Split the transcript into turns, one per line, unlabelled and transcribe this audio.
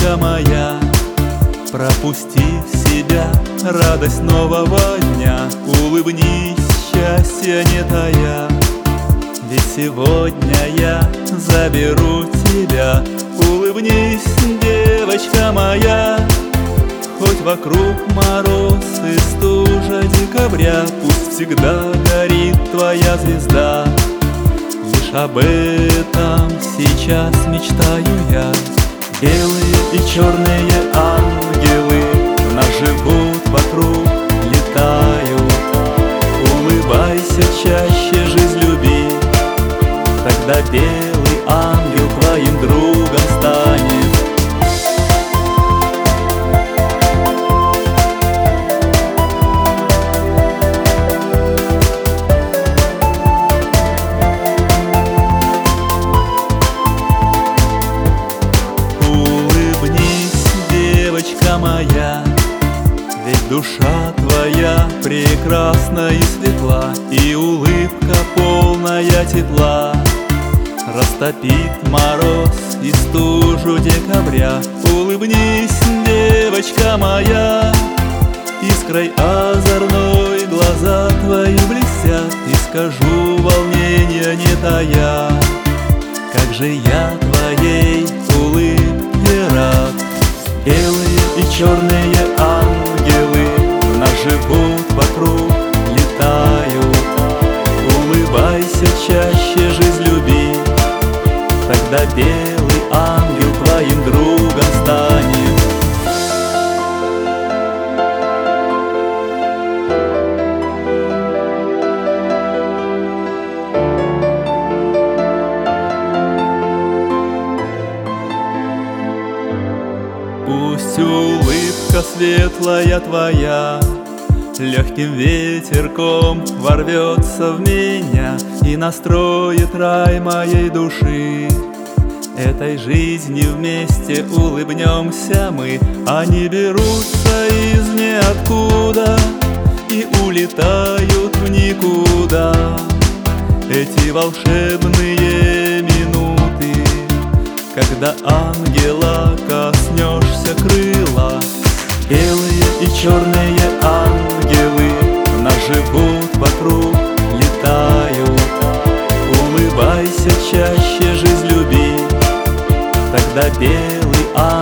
Девочка моя, пропусти себя Радость нового дня. Улыбнись, счастье не тая Ведь сегодня я заберу тебя. Улыбнись, девочка моя Хоть вокруг мороз и стужа декабря. Пусть всегда горит твоя звезда. Лишь об этом сейчас мечтаю я. Белые и черные ангелы Нас живут вокруг, летают. Улыбайся чаще, жизнь люби Тогда белый твоя прекрасна и светла И улыбка полная тепла. Растопит мороз и стужу декабря. Улыбнись, девочка моя Искрой озорной глаза твои блестят И скажу волнения не тая. Как же я твоей улыбке рад. Белые и черные улыбка светлая твоя Легким ветерком ворвется в меня И настроит рай моей души. Этой жизни вместе улыбнемся мы Они берутся из ниоткуда И улетают в никуда. Эти волшебные минуты Когда ангела коснешься белый ангел.